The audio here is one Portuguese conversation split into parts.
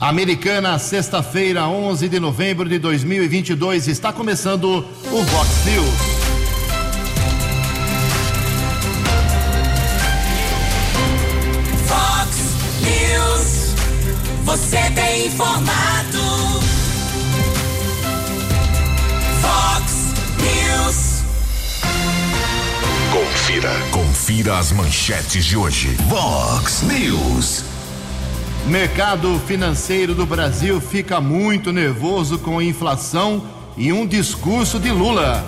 Americana, sexta-feira, 11 de novembro de 2022, está começando o Vox News. Vox News, você tem informado. Vox News. Confira, confira as manchetes de hoje. Vox News. Mercado financeiro do Brasil fica muito nervoso com a inflação e um discurso de Lula.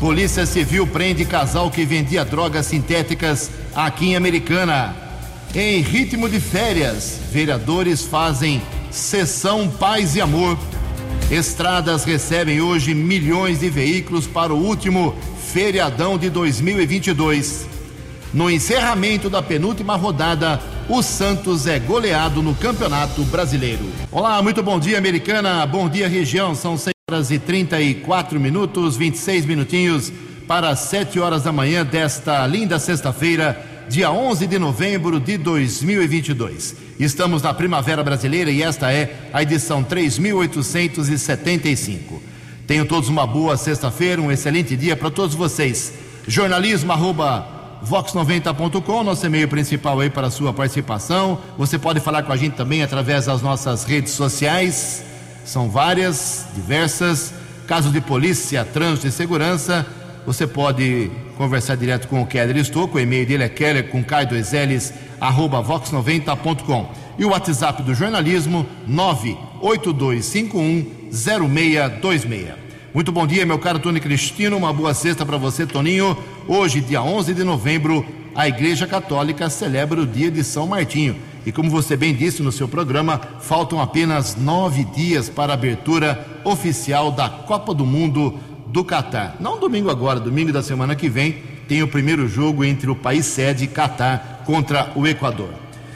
Polícia Civil prende casal que vendia drogas sintéticas aqui em Americana. Em ritmo de férias, vereadores fazem sessão paz e amor. Estradas recebem hoje milhões de veículos para o último feriadão de 2022. No encerramento da penúltima rodada, o Santos é goleado no Campeonato Brasileiro. Olá, muito bom dia, Americana. Bom dia, região. São 6 horas e 34 minutos, 26 minutinhos para 7 horas da manhã desta linda sexta-feira, dia 11 de novembro de 2022. Estamos na Primavera Brasileira e esta é a edição 3875. Tenham todos uma boa sexta-feira, um excelente dia para todos vocês. Jornalismo arroba vox90.com, nosso e-mail principal aí para a sua participação. Você pode falar com a gente também através das nossas redes sociais. São várias, diversas. Casos de polícia, trânsito e segurança, você pode conversar direto com o Keller Estouco. O e-mail dele é keller com k2ls arroba vox90.com. E o WhatsApp do jornalismo 982510626. Muito bom dia, meu caro Tony Cristino. Uma boa sexta para você, Toninho. Hoje, dia 11 de novembro, a Igreja Católica celebra o dia de São Martinho. E como você bem disse no seu programa, faltam apenas nove dias para a abertura oficial da Copa do Mundo do Catar. Não domingo agora, domingo da semana que vem, tem o primeiro jogo entre o país sede Catar contra o Equador.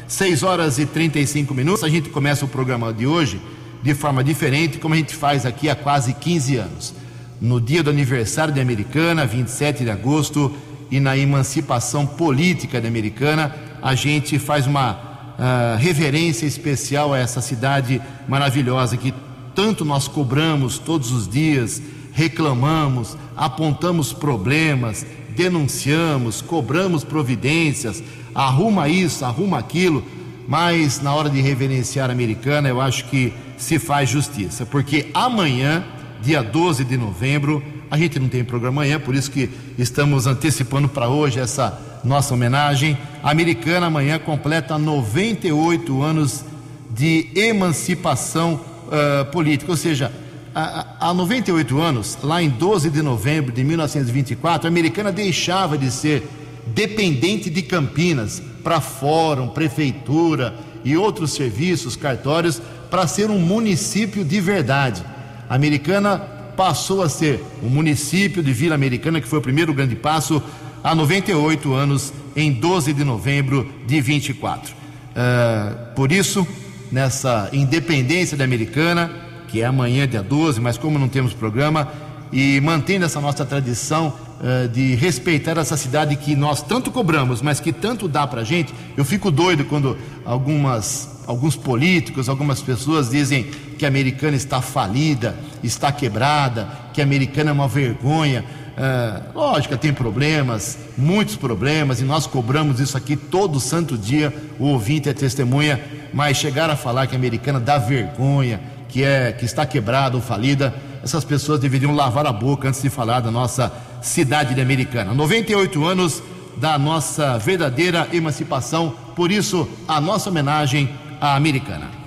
6 horas e 35 minutos. A gente começa o programa de hoje de forma diferente, como a gente faz aqui há quase 15 anos. No dia do aniversário de Americana, 27 de agosto, e na emancipação política de Americana, a gente faz uma uh, reverência especial a essa cidade maravilhosa que tanto nós cobramos todos os dias, reclamamos, apontamos problemas, denunciamos, cobramos providências, arruma isso, arruma aquilo, mas na hora de reverenciar a Americana, eu acho que se faz justiça, porque amanhã, dia 12 de novembro, a gente não tem programa amanhã, por isso que estamos antecipando para hoje essa nossa homenagem. A Americana amanhã completa 98 anos de emancipação uh, política, ou seja, há 98 anos, lá em 12 de novembro de 1924, a Americana deixava de ser dependente de Campinas para fórum, prefeitura e outros serviços, cartórios, para ser um município de verdade. Americana passou a ser o município de Vila Americana, que foi o primeiro grande passo, há 98 anos, em 12 de novembro de 24. Uh, por isso, nessa independência da Americana, que é amanhã, dia 12, mas como não temos programa, e mantendo essa nossa tradição uh, de respeitar essa cidade que nós tanto cobramos, mas que tanto dá para gente, eu fico doido quando algumas, alguns políticos, algumas pessoas dizem que a americana está falida, está quebrada, que a americana é uma vergonha. Uh, lógico, tem problemas, muitos problemas, e nós cobramos isso aqui todo santo dia, o ouvinte é testemunha, mas chegar a falar que a americana dá vergonha, que, é, que está quebrada ou falida, essas pessoas deveriam lavar a boca antes de falar da nossa cidade de Americana. 98 anos da nossa verdadeira emancipação, por isso a nossa homenagem à Americana.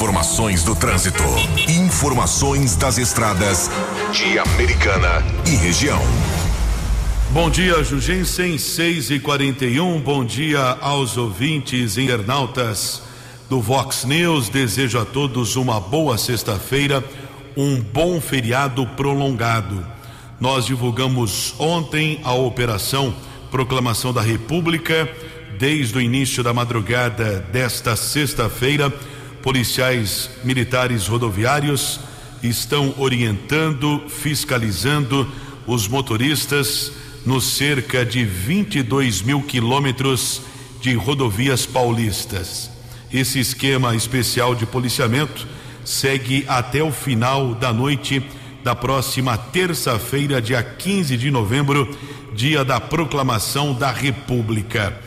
Informações do trânsito, informações das estradas de Americana e região. Bom dia, Jugensen, 6 e 41 Bom dia aos ouvintes internautas do Vox News. Desejo a todos uma boa sexta-feira, um bom feriado prolongado. Nós divulgamos ontem a operação Proclamação da República. Desde o início da madrugada desta sexta-feira, policiais militares rodoviários estão orientando, fiscalizando os motoristas nos cerca de 22 mil quilômetros de rodovias paulistas. Esse esquema especial de policiamento segue até o final da noite da próxima terça-feira, dia 15 de novembro, dia da proclamação da República.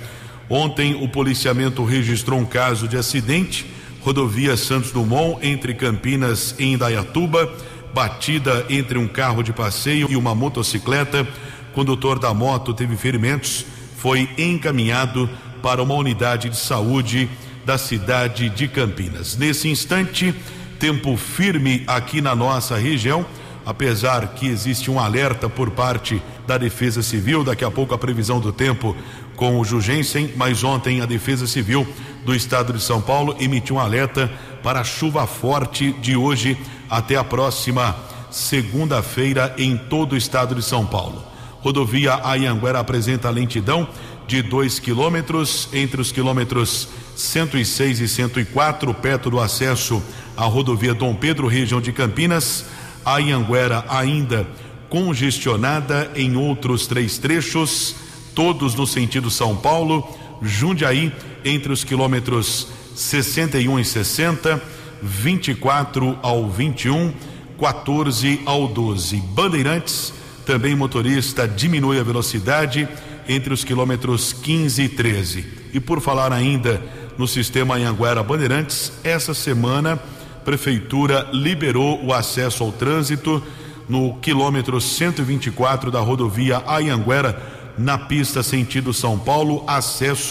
Ontem, o policiamento registrou um caso de acidente, rodovia Santos Dumont, entre Campinas e Indaiatuba, batida entre um carro de passeio e uma motocicleta. Condutor da moto teve ferimentos, foi encaminhado para uma unidade de saúde da cidade de Campinas. Nesse instante, tempo firme aqui na nossa região, apesar que existe um alerta por parte da Defesa Civil, daqui a pouco a previsão do tempo com o Jugensen, mas ontem a Defesa Civil do Estado de São Paulo emitiu um alerta para a chuva forte de hoje até a próxima segunda-feira em todo o estado de São Paulo. Rodovia Ayanguera apresenta lentidão de 2 quilômetros entre os quilômetros 106 e 104, perto do acesso à rodovia Dom Pedro, região de Campinas. A Anhanguera ainda congestionada em outros três trechos, todos no sentido São Paulo. Jundiaí, entre os quilômetros 61 e 60, 24 ao 21, 14 ao 12. Bandeirantes, também motorista diminui a velocidade entre os quilômetros 15 e 13. E por falar ainda no sistema Anhanguera Bandeirantes, essa semana prefeitura liberou o acesso ao trânsito no quilômetro 124 da rodovia Anhanguera, na pista sentido São Paulo, acesso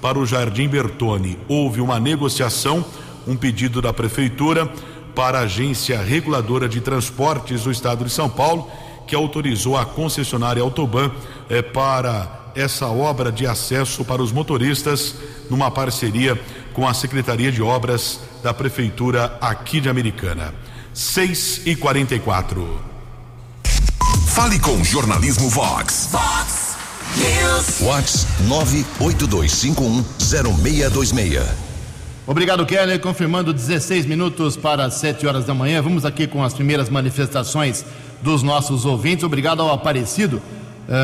para o Jardim Bertone. Houve uma negociação, um pedido da prefeitura para a agência reguladora de transportes do estado de São Paulo, que autorizou a concessionária Autoban eh, para essa obra de acesso para os motoristas numa parceria com a Secretaria de Obras da Prefeitura aqui de Americana. 6 e 44 Fale com Jornalismo Vox. Vox Vox 982510626. Obrigado, Keller. Confirmando 16 minutos para 7 horas da manhã. Vamos aqui com as primeiras manifestações dos nossos ouvintes. Obrigado ao Aparecido.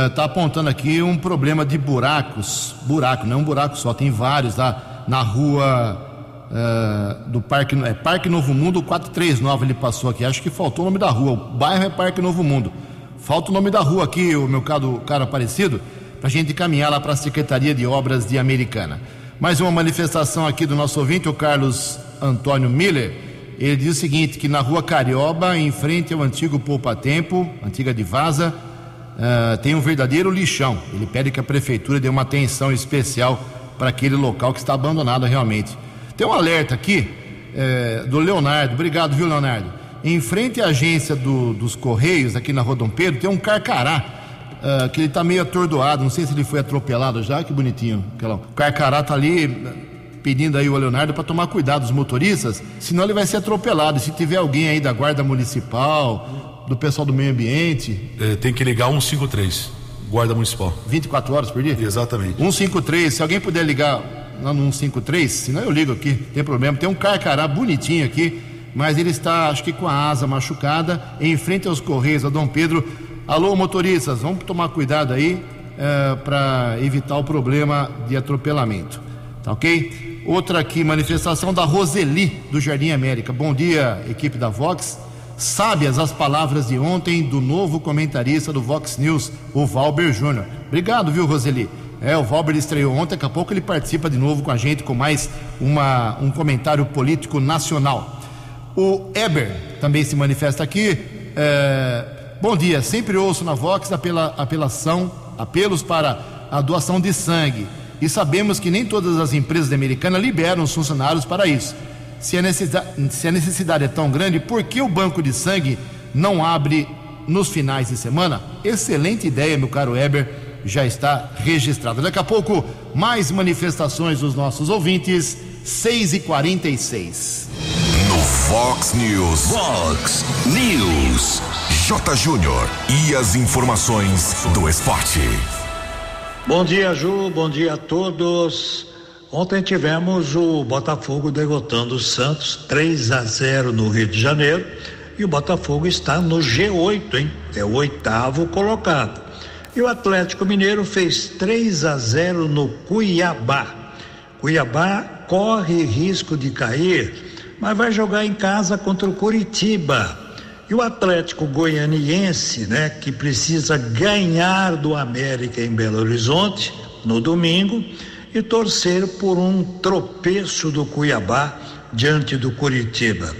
Está apontando aqui um problema de buracos. Buraco, não é um buraco só, tem vários lá na rua eh, do Parque, é Parque Novo Mundo 439. Ele passou aqui. Acho que faltou o nome da rua. O bairro é Parque Novo Mundo. Falta o nome da rua aqui, o meu caro, caro Aparecido, para a gente caminhar lá para a Secretaria de Obras de Americana. Mais uma manifestação aqui do nosso ouvinte, o Carlos Antônio Miller. Ele diz o seguinte: que na rua Carioba, em frente ao antigo Poupa Tempo, antiga de Vaza, ah, tem um verdadeiro lixão. Ele pede que a prefeitura dê uma atenção especial para aquele local que está abandonado realmente. Tem um alerta aqui eh, do Leonardo. Obrigado, viu, Leonardo? Em frente à agência do- dos Correios, aqui na Rua Dom Pedro, tem um carcará ah, que ele está meio atordoado. Não sei se ele foi atropelado já. Que bonitinho. Aquela- O carcará está ali eh, pedindo aí o Leonardo para tomar cuidado dos motoristas, senão ele vai ser atropelado. E se tiver alguém aí da Guarda Municipal, do pessoal do meio ambiente, Eh, tem que ligar 153, Guarda Municipal. 24 horas por dia? Exatamente. 153, se alguém puder ligar lá no 153, senão eu ligo aqui, não tem problema. Tem um carcará bonitinho aqui, mas ele está, acho que com a asa machucada, em frente aos Correios, a Dom Pedro. Alô, motoristas, vamos tomar cuidado aí para evitar o problema de atropelamento. Tá ok? Outra aqui, manifestação da Roseli, do Jardim América. Bom dia, equipe da Vox. Sábias as palavras de ontem do novo comentarista do Vox News, o Valber Júnior. Obrigado, viu, Roseli? É, o Valber estreou ontem, daqui a pouco ele participa de novo com a gente com mais uma, um comentário político nacional. O Eber também se manifesta aqui. É, bom dia, sempre ouço na Vox apela, apelação, apelos para a doação de sangue. E sabemos que nem todas as empresas da Americana liberam os funcionários para isso. Se a, necessidade, se a necessidade é tão grande, por que o banco de sangue não abre nos finais de semana? Excelente ideia, meu caro Eber, já está registrado. Daqui a pouco, mais manifestações dos nossos ouvintes, 6h46. No Fox News. Fox News. Júnior. E as informações do esporte. Bom dia, Ju. Bom dia a todos. Ontem tivemos o Botafogo derrotando o Santos 3 a 0 no Rio de Janeiro e o Botafogo está no G8, hein? É o oitavo colocado. E o Atlético Mineiro fez 3 a 0 no Cuiabá. Cuiabá corre risco de cair, mas vai jogar em casa contra o Curitiba. E o Atlético Goianiense, né, que precisa ganhar do América em Belo Horizonte no domingo e torcer por um tropeço do Cuiabá diante do Curitiba.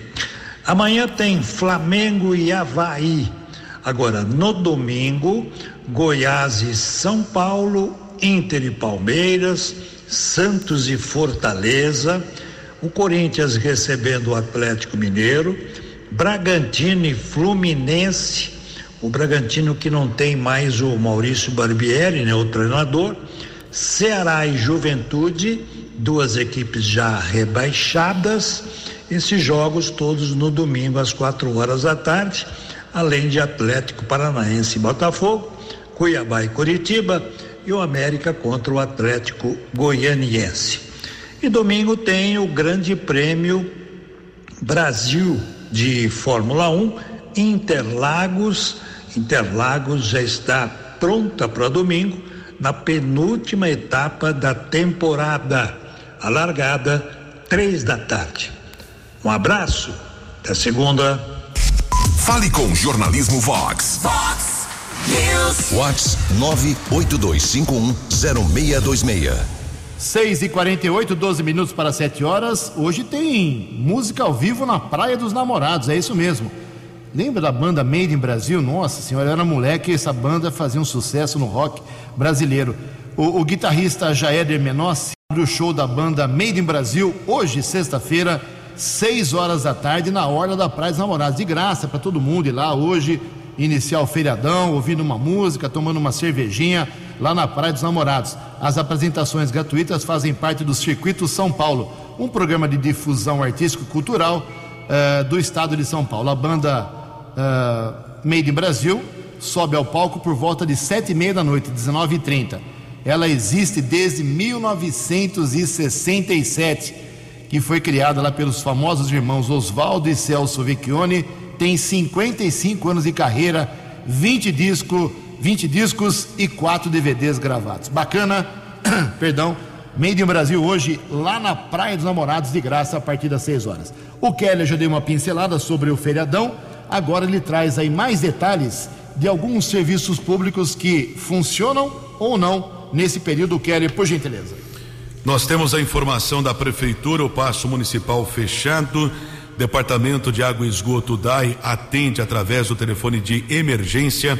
Amanhã tem Flamengo e Havaí. Agora, no domingo, Goiás e São Paulo, Inter e Palmeiras, Santos e Fortaleza, o Corinthians recebendo o Atlético Mineiro, Bragantino e Fluminense, o Bragantino que não tem mais o Maurício Barbieri, né, o treinador, Ceará e Juventude, duas equipes já rebaixadas, esses jogos todos no domingo às quatro horas da tarde, além de Atlético Paranaense e Botafogo, Cuiabá e Curitiba e o América contra o Atlético Goianiense. E domingo tem o Grande Prêmio Brasil de Fórmula 1, Interlagos. Interlagos já está pronta para domingo, na penúltima etapa da temporada. A largada, três da tarde. Um abraço, até segunda. Fale com Jornalismo Vox. Vox News. Vox 982510626. 6 e 48 12 minutos para 7 horas. Hoje tem música ao vivo na Praia dos Namorados, é isso mesmo. Lembra da banda Made in Brasil? Nossa senhora, eu era moleque e essa banda fazia um sucesso no rock brasileiro. O, o guitarrista Jaeder Menossi abre o show da banda Made in Brasil hoje, sexta-feira, 6 horas da tarde, na Orla da Praia dos Namorados. De graça para todo mundo ir lá hoje. iniciar o feriadão, ouvindo uma música, tomando uma cervejinha lá na Praia dos Namorados. As apresentações gratuitas fazem parte do Circuito São Paulo, um programa de difusão artístico-cultural eh, do estado de São Paulo. A banda eh, Made in Brasil sobe ao palco por volta de sete e meia da noite, 19h30. Ela existe desde 1967, que foi criada lá pelos famosos irmãos Oswaldo e Celso Vecchione. Tem 55 anos de carreira, 20, disco, 20 discos e 4 DVDs gravados. Bacana, perdão. Made in Brasil hoje, lá na Praia dos Namorados, de graça, a partir das 6 horas. O Kelly já deu uma pincelada sobre o feriadão, agora ele traz aí mais detalhes de alguns serviços públicos que funcionam ou não nesse período. Kelly, por gentileza. Nós temos a informação da Prefeitura, o Paço Municipal fechado. Departamento de Água e Esgoto DAI atende através do telefone de emergência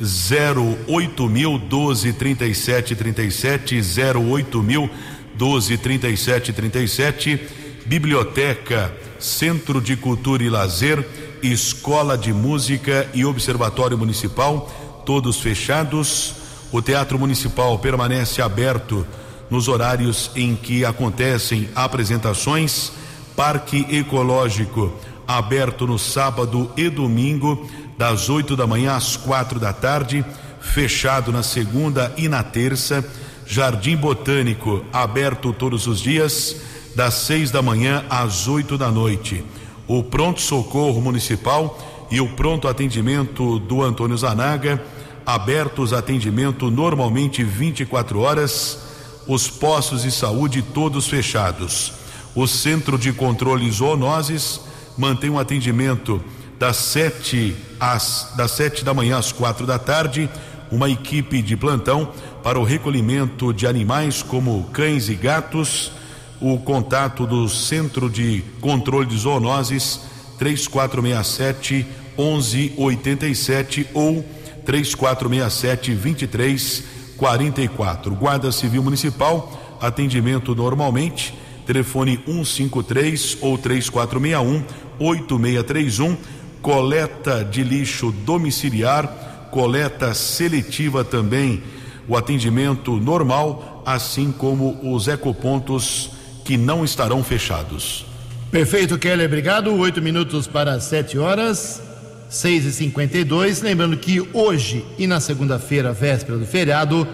08 mil 12 37 37 08 mil 12 37 37 Biblioteca Centro de Cultura e Lazer Escola de Música e Observatório Municipal todos fechados. O Teatro Municipal permanece aberto nos horários em que acontecem apresentações. Parque Ecológico aberto no sábado e domingo das 8 da manhã às quatro da tarde, fechado na segunda e na terça. Jardim Botânico aberto todos os dias, das seis da manhã às 8 da noite. O Pronto Socorro Municipal e o Pronto Atendimento do Antônio Zanaga, abertos atendimento normalmente 24 horas. Os postos de saúde todos fechados. O Centro de Controle Zoonoses mantém um atendimento das sete às das sete da manhã às quatro da tarde, uma equipe de plantão para o recolhimento de animais como cães e gatos. O contato do Centro de Controle de Zoonoses 3467 1187 ou 3467 2344. Guarda Civil Municipal, atendimento normalmente, telefone 153 ou 3461 8631 coleta de lixo domiciliar, coleta seletiva também, o atendimento normal, assim como os ecopontos que não estarão fechados. Perfeito, Kelly, obrigado. Oito minutos para sete horas, seis e cinquenta e dois. Lembrando que hoje e na segunda-feira, véspera do feriado,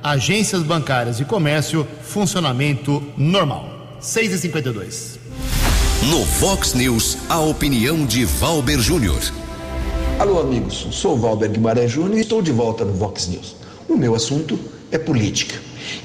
agências bancárias e comércio, funcionamento normal. Seis e cinquenta e dois. No Vox News, a opinião de Valber Júnior. Alô, amigos. Sou Valber Guimarães Júnior e estou de volta no Vox News. O meu assunto é política.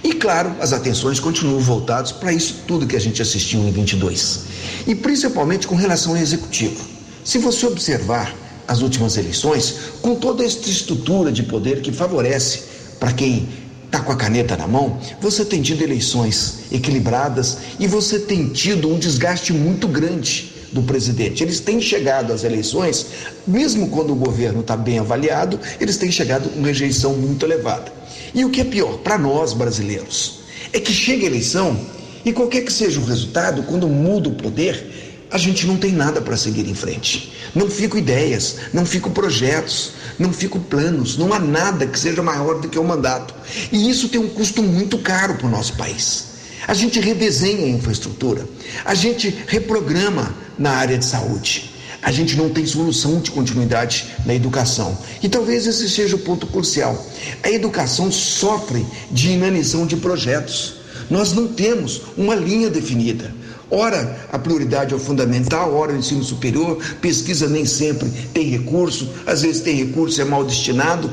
E claro, as atenções continuam voltadas para isso tudo que a gente assistiu em 22. E principalmente com relação ao executivo. Se você observar as últimas eleições, com toda esta estrutura de poder que favorece para quem está com a caneta na mão, você tem tido eleições equilibradas e você tem tido um desgaste muito grande do presidente. Eles têm chegado às eleições, mesmo quando o governo está bem avaliado, eles têm chegado com rejeição muito elevada. E o que é pior, para nós brasileiros, é que chega a eleição e qualquer que seja o resultado, quando muda o poder, a gente não tem nada para seguir em frente. Não ficam ideias, não ficam projetos, não ficam planos, não há nada que seja maior do que o mandato. E isso tem um custo muito caro para o nosso país. A gente redesenha a infraestrutura, a gente reprograma na área de saúde. A gente não tem solução de continuidade na educação. E talvez esse seja o ponto crucial. A educação sofre de inanição de projetos. Nós não temos uma linha definida. Ora, a prioridade é o fundamental, ora o ensino superior, pesquisa nem sempre tem recurso, às vezes tem recurso, é mal destinado.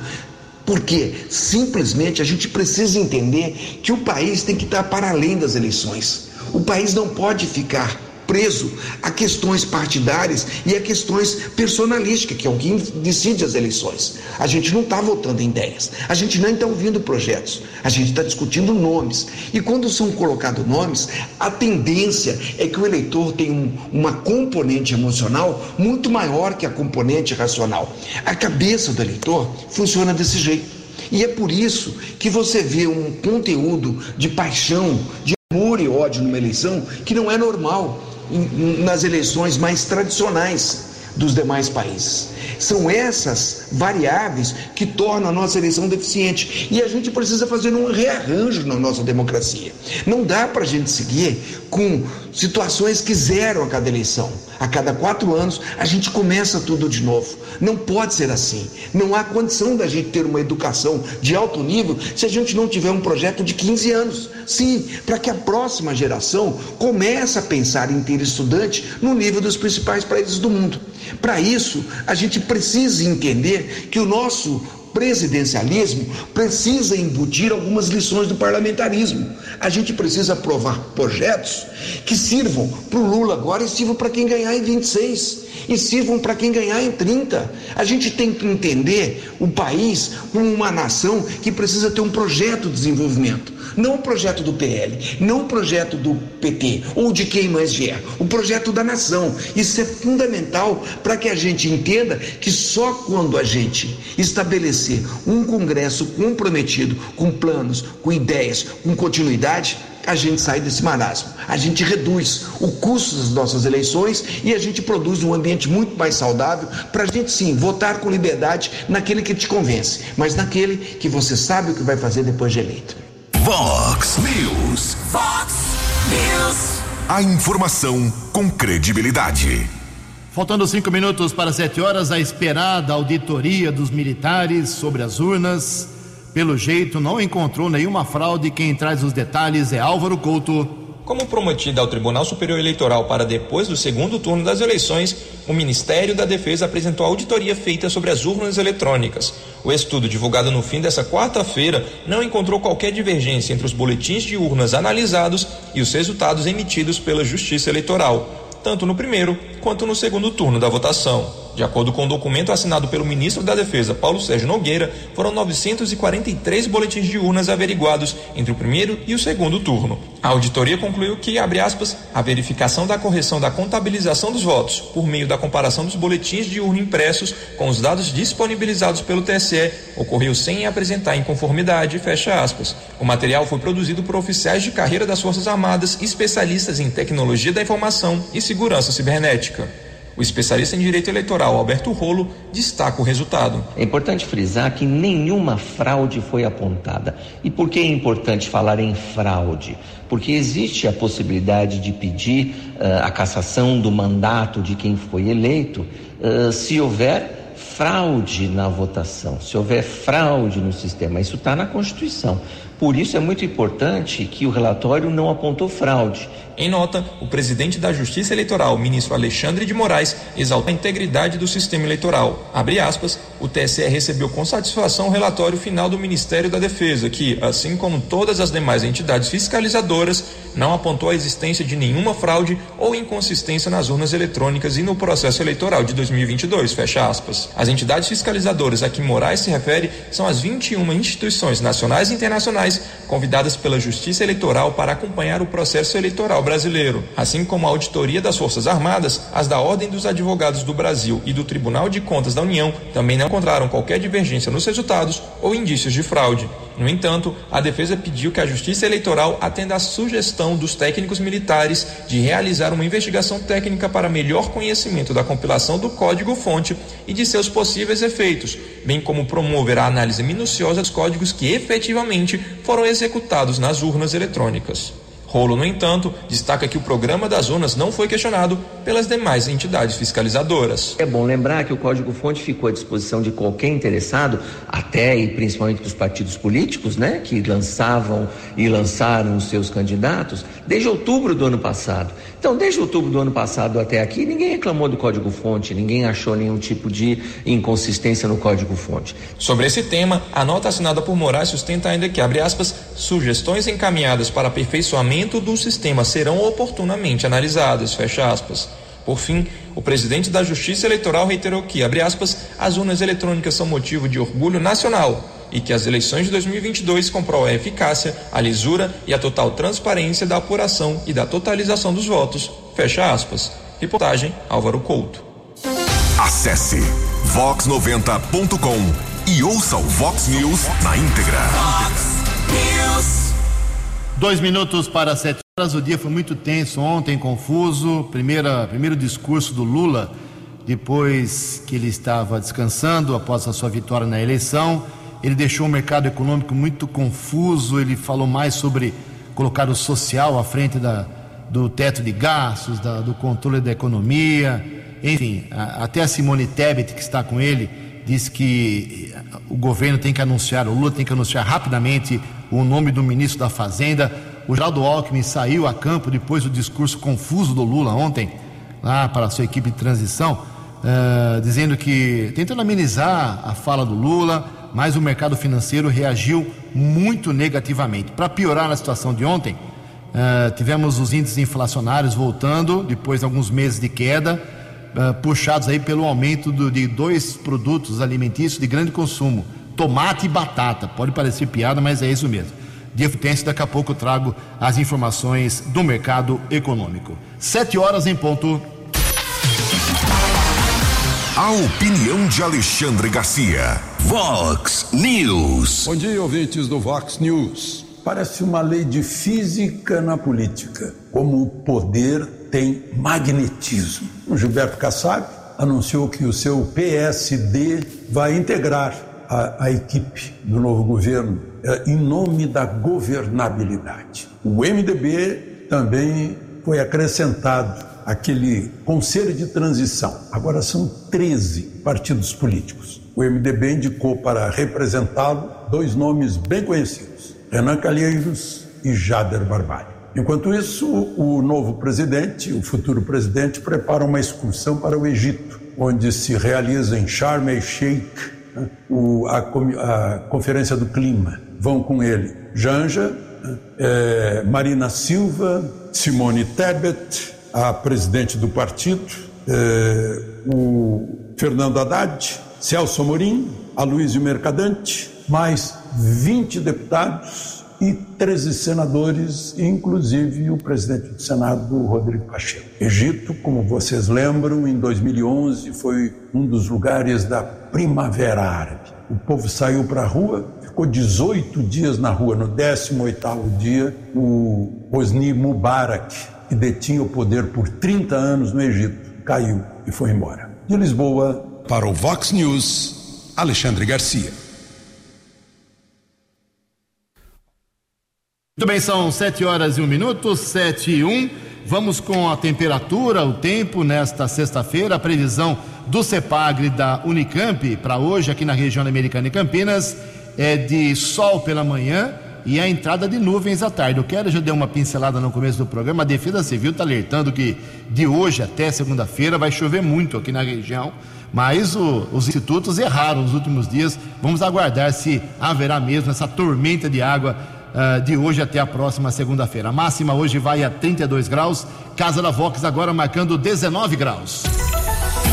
Porque simplesmente a gente precisa entender que o país tem que estar para além das eleições. O país não pode ficar preso a questões partidárias e a questões personalísticas, que é o que decide as eleições. A gente não está votando em ideias, a gente nem está ouvindo projetos, a gente está discutindo nomes. E quando são colocados nomes, a tendência é que o eleitor tenha um, uma componente emocional muito maior que a componente racional. A cabeça do eleitor funciona desse jeito. E é por isso que você vê um conteúdo de paixão, de amor e ódio numa eleição que não é normal nas eleições mais tradicionais. dos demais países. São essas variáveis que tornam a nossa eleição deficiente. E a gente precisa fazer um rearranjo na nossa democracia. Não dá para a gente seguir com situações que zeram a cada eleição. A cada quatro anos a gente começa tudo de novo. Não pode ser assim. Não há condição da gente ter uma educação de alto nível se a gente não tiver um projeto de 15 anos. Sim, para que a próxima geração comece a pensar em ter estudante no nível dos principais países do mundo. Para isso, a gente precisa entender que o nosso presidencialismo precisa embutir algumas lições do parlamentarismo. A gente precisa aprovar projetos que sirvam para o Lula agora e sirvam para quem ganhar em 26 e sirvam para quem ganhar em 30. A gente tem que entender o país como uma nação que precisa ter um projeto de desenvolvimento. Não o projeto do PL, não o projeto do PT ou de quem mais vier, o projeto da nação. Isso é fundamental para que a gente entenda que só quando a gente estabelecer um Congresso comprometido com planos, com ideias, com continuidade, a gente sai desse marasmo. A gente reduz o custo das nossas eleições e a gente produz um ambiente muito mais saudável para a gente sim votar com liberdade naquele que te convence, mas naquele que você sabe o que vai fazer depois de eleito. Vox News. Fox News. A informação com credibilidade. Faltando cinco minutos para sete horas, a esperada auditoria dos militares sobre as urnas. Pelo jeito, não encontrou nenhuma fraude. Quem traz os detalhes é Álvaro Couto. Como prometido ao Tribunal Superior Eleitoral para depois do segundo turno das eleições, o Ministério da Defesa apresentou a auditoria feita sobre as urnas eletrônicas. O estudo, divulgado no fim dessa quarta-feira, não encontrou qualquer divergência entre os boletins de urnas analisados e os resultados emitidos pela Justiça Eleitoral, tanto no primeiro quanto no segundo turno da votação. De acordo com o um documento assinado pelo ministro da Defesa, Paulo Sérgio Nogueira, foram 943 boletins de urnas averiguados entre o primeiro e o segundo turno. A auditoria concluiu que, abre aspas, a verificação da correção da contabilização dos votos por meio da comparação dos boletins de urna impressos com os dados disponibilizados pelo TSE ocorreu sem apresentar inconformidade, fecha aspas. O material foi produzido por oficiais de carreira das Forças Armadas especialistas em tecnologia da informação e segurança cibernética. O especialista em direito eleitoral, Alberto Rolo, destaca o resultado. É importante frisar que nenhuma fraude foi apontada. E por que é importante falar em fraude? Porque existe a possibilidade de pedir uh, a cassação do mandato de quem foi eleito uh, se houver fraude na votação, se houver fraude no sistema. Isso está na Constituição. Por isso é muito importante que o relatório não apontou fraude. Em nota, o presidente da Justiça Eleitoral, ministro Alexandre de Moraes, exalta a integridade do sistema eleitoral. Abre aspas, o TSE recebeu com satisfação o relatório final do Ministério da Defesa, que, assim como todas as demais entidades fiscalizadoras, não apontou a existência de nenhuma fraude ou inconsistência nas urnas eletrônicas e no processo eleitoral de 2022, fecha aspas. As entidades fiscalizadoras a que Moraes se refere são as 21 instituições nacionais e internacionais convidadas pela Justiça Eleitoral para acompanhar o processo eleitoral brasileiro, assim como a auditoria das Forças Armadas, as da Ordem dos Advogados do Brasil e do Tribunal de Contas da União também não encontraram qualquer divergência nos resultados ou indícios de fraude. No entanto, a defesa pediu que a Justiça Eleitoral atenda à sugestão dos técnicos militares de realizar uma investigação técnica para melhor conhecimento da compilação do código-fonte e de seus possíveis efeitos, bem como promover a análise minuciosa dos códigos que efetivamente foram executados nas urnas eletrônicas. Rolo, no entanto, destaca que o programa das urnas não foi questionado pelas demais entidades fiscalizadoras. É bom lembrar que o código-fonte ficou à disposição de qualquer interessado, até e principalmente dos partidos políticos, né, que lançavam e lançaram os seus candidatos, desde outubro do ano passado. Então, desde outubro do ano passado até aqui, ninguém reclamou do código-fonte, ninguém achou nenhum tipo de inconsistência no código-fonte. Sobre esse tema, a nota assinada por Moraes sustenta ainda que, abre aspas, sugestões encaminhadas para aperfeiçoamento do sistema serão oportunamente analisadas, fecha aspas. Por fim, o presidente da Justiça Eleitoral reiterou que, abre aspas, as urnas eletrônicas são motivo de orgulho nacional e que as eleições de 2022 comprovam a eficácia, a lisura e a total transparência da apuração e da totalização dos votos. Fecha aspas. Reportagem Álvaro Couto. Acesse vox90.com e ouça o Vox News na íntegra. News. Dois minutos para sete horas. O dia foi muito tenso ontem, confuso. Primeira, primeiro discurso do Lula depois que ele estava descansando após a sua vitória na eleição. Ele deixou o mercado econômico muito confuso, ele falou mais sobre colocar o social à frente da, do teto de gastos, da, do controle da economia, enfim, a, até a Simone Tebet, que está com ele, diz que eh, o governo tem que anunciar, o Lula tem que anunciar rapidamente o nome do ministro da Fazenda. O Geraldo Alckmin saiu a campo depois do discurso confuso do Lula ontem, lá para a sua equipe de transição, uh, dizendo que, tentando amenizar a fala do Lula, mas o mercado financeiro reagiu muito negativamente. Para piorar a situação de ontem, uh, tivemos os índices inflacionários voltando, depois de alguns meses de queda, uh, puxados aí pelo aumento do, de dois produtos alimentícios de grande consumo, tomate e batata. Pode parecer piada, mas é isso mesmo. De evidência, daqui a pouco eu trago as informações do mercado econômico. Sete horas em ponto. A opinião de Alexandre Garcia. Vox News. Bom dia, ouvintes do Vox News. Parece uma lei de física na política, como o poder tem magnetismo. O Gilberto Kassab anunciou que o seu PSD vai integrar a, a equipe do novo governo eh, em nome da governabilidade. O MDB também foi acrescentado aquele conselho de transição. Agora são 13 partidos políticos. O MDB indicou para representá-lo dois nomes bem conhecidos: Renan Calheiros e Jader Barbalho. Enquanto isso, o novo presidente, o futuro presidente, prepara uma excursão para o Egito, onde se realiza em Sharm el-Sheikh né, a, a, Conferência do Clima. Vão com ele Janja, é, Marina Silva, Simone Tebet, a presidente do partido, eh, o Fernando Haddad, Celso Amorim, Aloysio Mercadante, mais 20 deputados e 13 senadores, inclusive o presidente do Senado, Rodrigo Pacheco. Egito, como vocês lembram, em 2011 foi um dos lugares da Primavera Árabe. O povo saiu para a rua, ficou 18 dias na rua. No 18º dia, o Hosni Mubarak, que detinha o poder por 30 anos no Egito, caiu e foi embora. De Lisboa. Para o Vox News, Alexandre Garcia. Muito bem, são 7 horas e 1 minuto, 7 e 1. Vamos com a temperatura, o tempo nesta sexta-feira, a previsão do CEPAGRE da Unicamp para hoje aqui na região americana e Campinas é de sol pela manhã e a entrada de nuvens à tarde. O Quero já deu uma pincelada no começo do programa. A Defesa Civil está alertando que de hoje até segunda-feira vai chover muito aqui na região, mas o, os institutos erraram nos últimos dias. Vamos aguardar se haverá mesmo essa tormenta de água uh, de hoje até a próxima segunda-feira. A máxima hoje vai a 32 graus. Casa da Vox agora marcando 19 graus.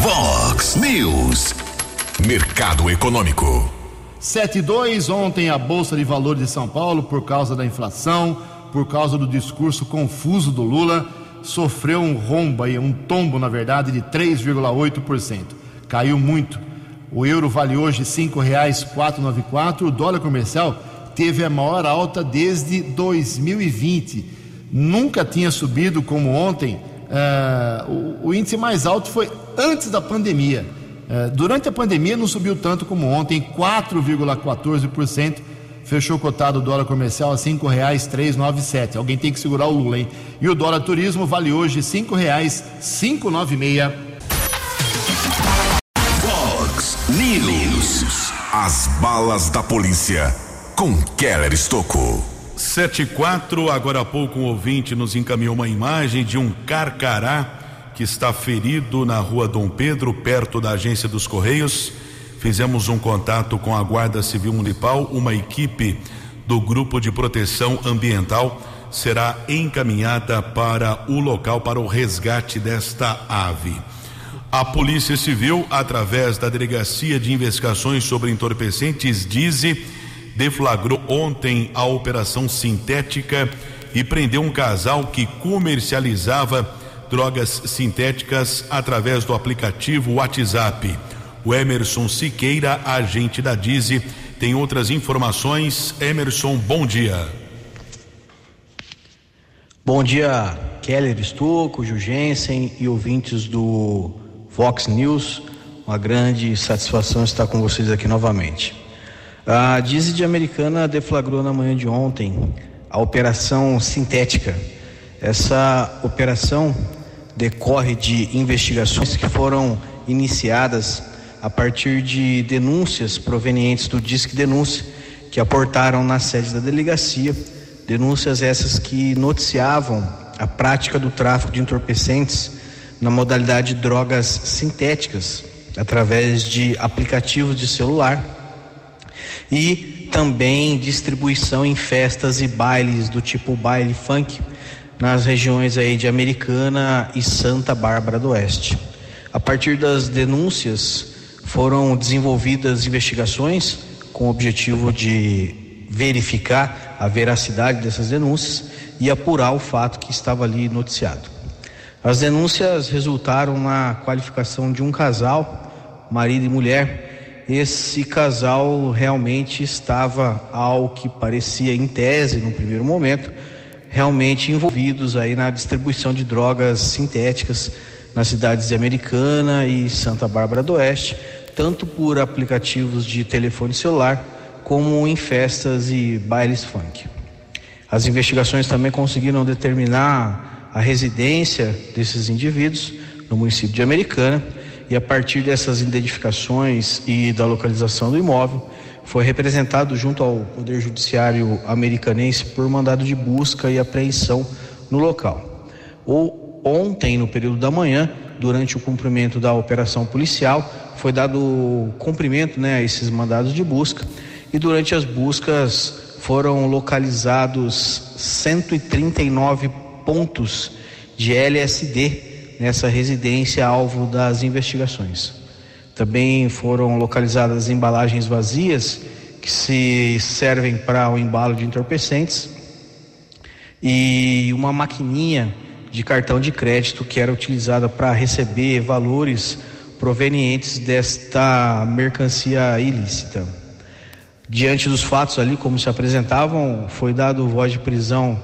Vox News. Mercado Econômico. 7,2 ontem a Bolsa de Valores de São Paulo, por causa da inflação, por causa do discurso confuso do Lula, sofreu um rombo, um tombo, na verdade, de 3,8%. Caiu muito. O euro vale hoje R$ 5,494. O dólar comercial teve a maior alta desde 2020. Nunca tinha subido como ontem. Uh, o, o índice mais alto foi antes da pandemia. É, durante a pandemia não subiu tanto como ontem, 4,14%. Fechou cotado o dólar comercial a R$ 5,397. Alguém tem que segurar o Lula, hein? E o dólar turismo vale hoje R$ 5,596. Fox News. As balas da polícia com Keller Estocou. 74, agora há pouco um ouvinte nos encaminhou uma imagem de um carcará que está ferido na rua Dom Pedro, perto da agência dos Correios. Fizemos um contato com a Guarda Civil Municipal, uma equipe do Grupo de Proteção Ambiental será encaminhada para o local para o resgate desta ave. A Polícia Civil, através da Delegacia de Investigações sobre Entorpecentes, DIZE, deflagrou ontem a operação sintética e prendeu um casal que comercializava drogas sintéticas através do aplicativo WhatsApp. O Emerson Siqueira, agente da Dize, tem outras informações. Emerson, bom dia. Bom dia, Keller Estocco, Jugensen e ouvintes do Fox News. Uma grande satisfação estar com vocês aqui novamente. A Dizzy de Americana deflagrou na manhã de ontem a operação sintética. Essa operação decorre de investigações que foram iniciadas a partir de denúncias provenientes do Disque Denúncia que aportaram na sede da delegacia, denúncias essas que noticiavam a prática do tráfico de entorpecentes na modalidade de drogas sintéticas, através de aplicativos de celular e também distribuição em festas e bailes do tipo baile funk nas regiões aí de Americana e Santa Bárbara do Oeste. A partir das denúncias foram desenvolvidas investigações com o objetivo de verificar a veracidade dessas denúncias e apurar o fato que estava ali noticiado. As denúncias resultaram na qualificação de um casal, marido e mulher. Esse casal realmente estava, ao que parecia em tese, no primeiro momento, realmente envolvidos aí na distribuição de drogas sintéticas nas cidades de Americana e Santa Bárbara do Oeste, tanto por aplicativos de telefone celular como em festas e bailes funk. As investigações também conseguiram determinar a residência desses indivíduos no município de Americana e a partir dessas identificações e da localização do imóvel foi representado junto ao Poder Judiciário americanense por mandado de busca e apreensão no local. Ou ontem, no período da manhã, durante o cumprimento da operação policial, foi dado cumprimento né, a esses mandados de busca e durante as buscas foram localizados 139 pontos de LSD nessa residência alvo das investigações. Também foram localizadas embalagens vazias que se servem para o embalo de entorpecentes e uma maquininha de cartão de crédito que era utilizada para receber valores provenientes desta mercancia ilícita. Diante dos fatos ali, como se apresentavam, foi dado voz de prisão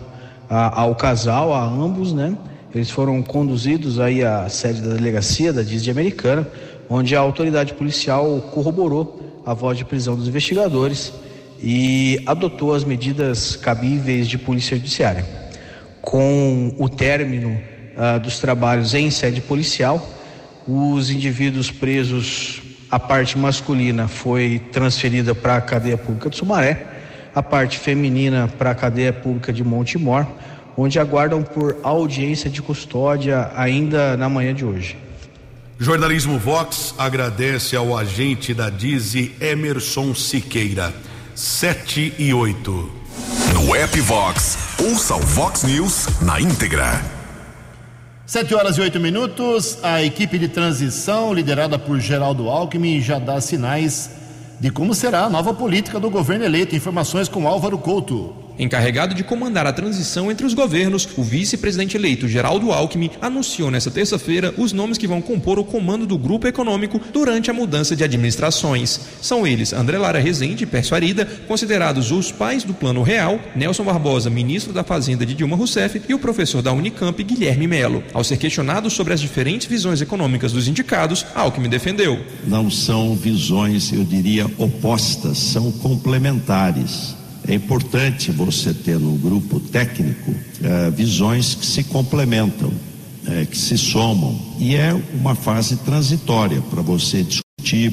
a, ao casal, a ambos, né? Eles foram conduzidos aí à sede da delegacia da Disney Americana, onde a autoridade policial corroborou a voz de prisão dos investigadores e adotou as medidas cabíveis de polícia judiciária. Com o término ah, dos trabalhos em sede policial, os indivíduos presos, a parte masculina foi transferida para a cadeia pública de Sumaré, a parte feminina para a cadeia pública de Montemor, onde aguardam por audiência de custódia ainda na manhã de hoje. Jornalismo Vox agradece ao agente da Dize Emerson Siqueira. 7 e 8. No app Vox, ouça o Vox News na íntegra. 7 horas e 8 minutos. A equipe de transição, liderada por Geraldo Alckmin, já dá sinais de como será a nova política do governo eleito. Informações com Álvaro Couto. Encarregado de comandar a transição entre os governos, o vice-presidente eleito Geraldo Alckmin anunciou nesta terça-feira os nomes que vão compor o comando do grupo econômico durante a mudança de administrações. São eles André Lara Rezende e Pércio Arida, considerados os pais do Plano Real, Nelson Barbosa, ministro da Fazenda de Dilma Rousseff, e o professor da Unicamp, Guilherme Melo. Ao ser questionado sobre as diferentes visões econômicas dos indicados, Alckmin defendeu. Não são visões, eu diria, opostas, são complementares. É importante você ter no grupo técnico eh, visões que se complementam, eh, que se somam. E é uma fase transitória para você discutir,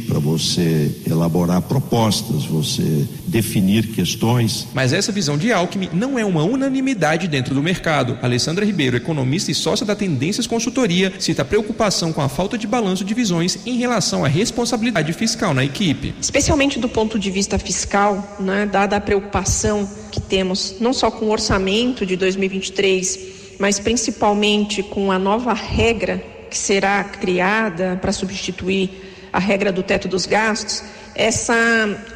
para você elaborar propostas, você definir questões. Mas essa visão de Alckmin não é uma unanimidade dentro do mercado. Alessandra Ribeiro, economista e sócia da Tendências Consultoria, cita preocupação com a falta de balanço de visões em relação à responsabilidade fiscal na equipe. especialmente do ponto de vista fiscal, né, dada a preocupação que temos não só com o orçamento de 2023, mas principalmente com a nova regra que será criada para substituir a regra do teto dos gastos, essa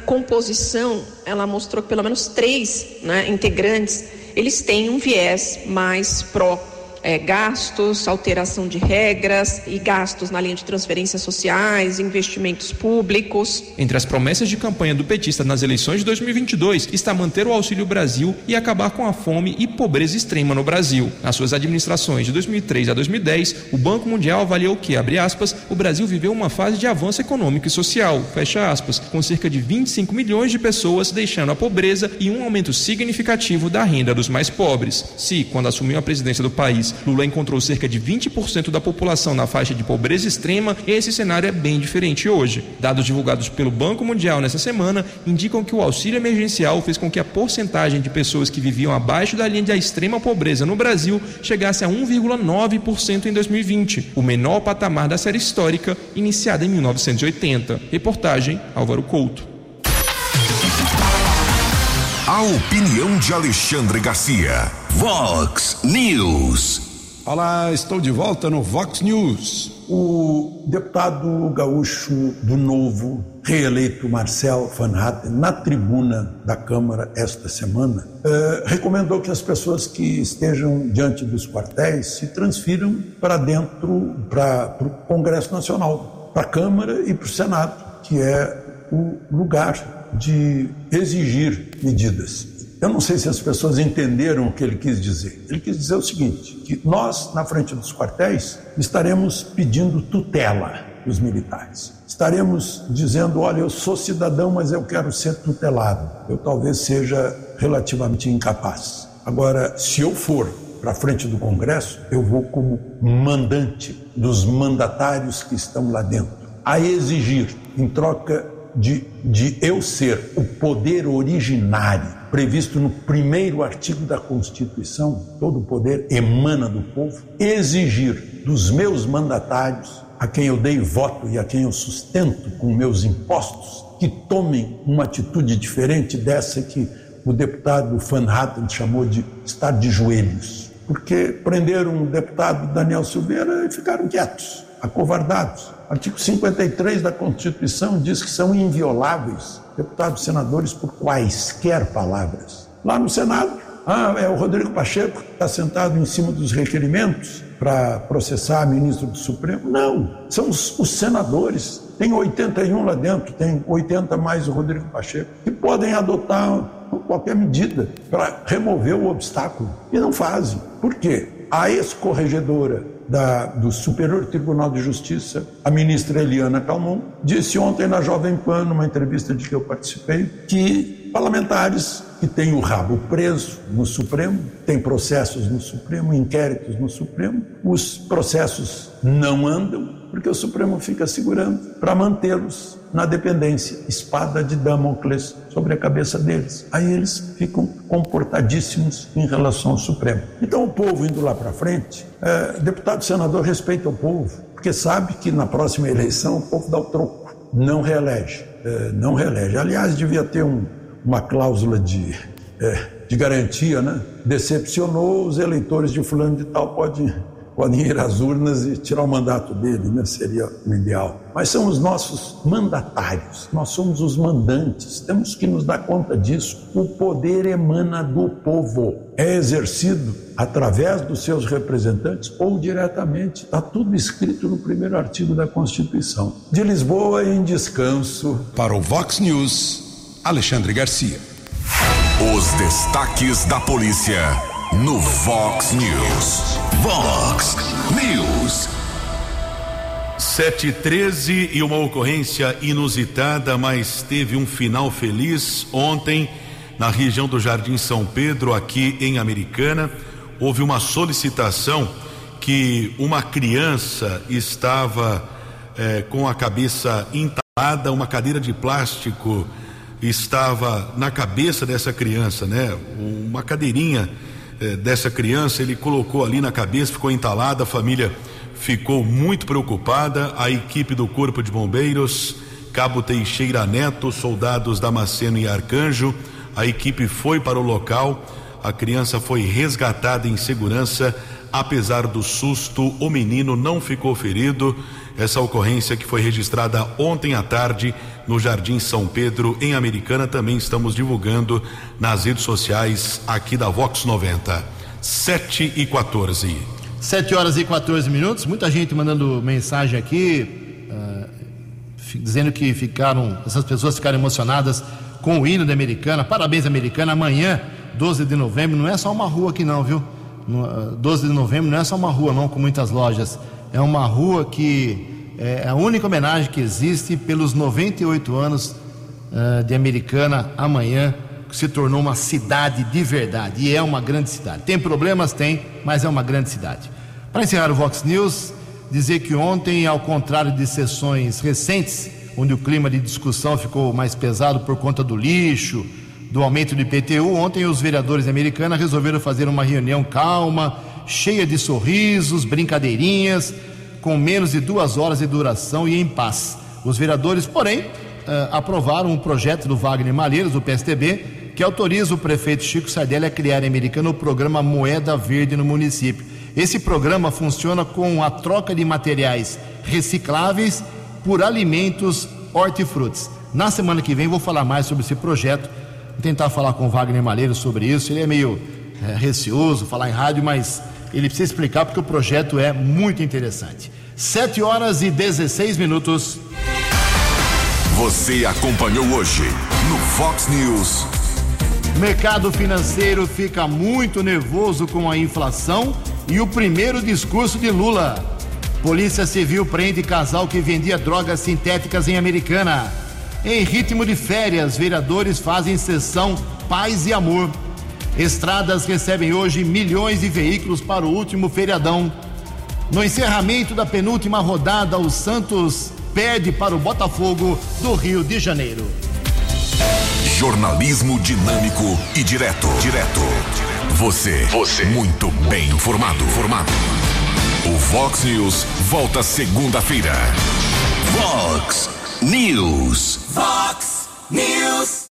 composição, ela mostrou que pelo menos três né, integrantes, eles têm um viés mais pró eh, gastos, alteração de regras e gastos na linha de transferências sociais, investimentos públicos. Entre as promessas de campanha do petista nas eleições de 2022 está manter o Auxílio Brasil e acabar com a fome e pobreza extrema no Brasil. Nas suas administrações de 2003 a 2010, o Banco Mundial avaliou que, abre aspas, o Brasil viveu uma fase de avanço econômico e social, fecha aspas, com cerca de 25 milhões de pessoas deixando a pobreza e um aumento significativo da renda dos mais pobres. Se, quando assumiu a presidência do país, Lula encontrou cerca de 20% da população na faixa de pobreza extrema, esse cenário é bem diferente hoje. Dados divulgados pelo Banco Mundial nessa semana indicam que o auxílio emergencial fez com que a porcentagem de pessoas que viviam abaixo da linha da extrema pobreza no Brasil chegasse a 1,9% em 2020, o menor patamar da série histórica iniciada em 1980. Reportagem Álvaro Couto. A opinião de Alexandre Garcia. Vox News. Olá, estou de volta no Vox News. O deputado gaúcho do Novo, reeleito Marcel Van Hatten, na tribuna da Câmara esta semana, eh, recomendou que as pessoas que estejam diante dos quartéis se transfiram para dentro, para o Congresso Nacional, para a Câmara e para o Senado, que é o lugar de exigir medidas. Eu não sei se as pessoas entenderam o que ele quis dizer. Ele quis dizer o seguinte: que nós, na frente dos quartéis, estaremos pedindo tutela dos militares. Estaremos dizendo: olha, eu sou cidadão, mas eu quero ser tutelado. Eu talvez seja relativamente incapaz. Agora, se eu for para frente do Congresso, eu vou como mandante dos mandatários que estão lá dentro, a exigir, em troca de, de eu ser o poder originário previsto no primeiro artigo da Constituição, todo o poder emana do povo, exigir dos meus mandatários, a quem eu dei voto e a quem eu sustento com meus impostos, que tomem uma atitude diferente dessa que o deputado Van Hatten chamou de estar de joelhos. Porque prenderam o deputado Daniel Silveira e ficaram quietos, acovardados. Artigo 53 da Constituição diz que são invioláveis deputados e senadores por quaisquer palavras. Lá no Senado, ah, é o Rodrigo Pacheco está sentado em cima dos requerimentos para processar ministro do Supremo. Não, são os, os, senadores. Tem 81 lá dentro, tem 80 mais o Rodrigo Pacheco, que podem adotar qualquer medida para remover o obstáculo. E não fazem. Por quê? A ex-corregedora da, do Superior Tribunal de Justiça, a ministra Eliana Calmon, disse ontem na Jovem Pan, numa entrevista de que eu participei, que parlamentares que têm o rabo preso no Supremo, têm processos no Supremo, inquéritos no Supremo, os processos não andam porque o Supremo fica segurando para mantê-los na dependência, espada de Damocles sobre a cabeça deles. Aí eles ficam comportadíssimos em relação ao Supremo. Então o povo indo lá para frente, é, deputado e senador respeita o povo, porque sabe que na próxima eleição o povo dá o troco, não reelege, é, não reelege. Aliás, devia ter um, uma cláusula de, é, de garantia, né? Decepcionou os eleitores de fulano de tal, pode podem ir às urnas e tirar o mandato dele, né? seria o ideal. Mas são os nossos mandatários, nós somos os mandantes, temos que nos dar conta disso. O poder emana do povo, é exercido através dos seus representantes ou diretamente. Está tudo escrito no primeiro artigo da Constituição. De Lisboa em descanso. Para o Vox News, Alexandre Garcia. Os destaques da polícia no Vox News. Vox News. 713 e uma ocorrência inusitada, mas teve um final feliz ontem na região do Jardim São Pedro, aqui em Americana. Houve uma solicitação que uma criança estava eh, com a cabeça entalada, uma cadeira de plástico estava na cabeça dessa criança, né? Uma cadeirinha eh, dessa criança, ele colocou ali na cabeça, ficou entalada, a família ficou muito preocupada, a equipe do Corpo de Bombeiros, Cabo Teixeira Neto, soldados Damasceno e Arcanjo, a equipe foi para o local, a criança foi resgatada em segurança, apesar do susto, o menino não ficou ferido. Essa ocorrência que foi registrada ontem à tarde no Jardim São Pedro, em Americana, também estamos divulgando nas redes sociais aqui da Vox 90. 7 e 14. 7 horas e 14 minutos. Muita gente mandando mensagem aqui, uh, dizendo que ficaram, essas pessoas ficaram emocionadas com o hino da Americana. Parabéns, Americana. Amanhã, 12 de novembro, não é só uma rua aqui, não, viu? No, uh, 12 de novembro não é só uma rua, não, com muitas lojas. É uma rua que é a única homenagem que existe pelos 98 anos uh, de Americana amanhã se tornou uma cidade de verdade e é uma grande cidade. Tem problemas? Tem, mas é uma grande cidade. Para encerrar o Vox News, dizer que ontem, ao contrário de sessões recentes, onde o clima de discussão ficou mais pesado por conta do lixo, do aumento do IPTU, ontem os vereadores americanos resolveram fazer uma reunião calma, cheia de sorrisos, brincadeirinhas, com menos de duas horas de duração e em paz. Os vereadores, porém, Uh, aprovaram um projeto do Wagner Malheiros, do PSTB, que autoriza o prefeito Chico Sardelli a criar em Americana o programa Moeda Verde no município. Esse programa funciona com a troca de materiais recicláveis por alimentos hortifrutis. Na semana que vem vou falar mais sobre esse projeto, vou tentar falar com o Wagner Malheiros sobre isso. Ele é meio é, receoso falar em rádio, mas ele precisa explicar porque o projeto é muito interessante. 7 horas e 16 minutos. Você acompanhou hoje no Fox News. Mercado financeiro fica muito nervoso com a inflação e o primeiro discurso de Lula. Polícia Civil prende casal que vendia drogas sintéticas em Americana. Em ritmo de férias, vereadores fazem sessão Paz e Amor. Estradas recebem hoje milhões de veículos para o último feriadão. No encerramento da penúltima rodada, o Santos perde para o Botafogo do Rio de Janeiro. Jornalismo dinâmico e direto. Direto. Você. Você. Muito bem informado. Formado. O Vox News volta segunda-feira. Vox News. Vox News.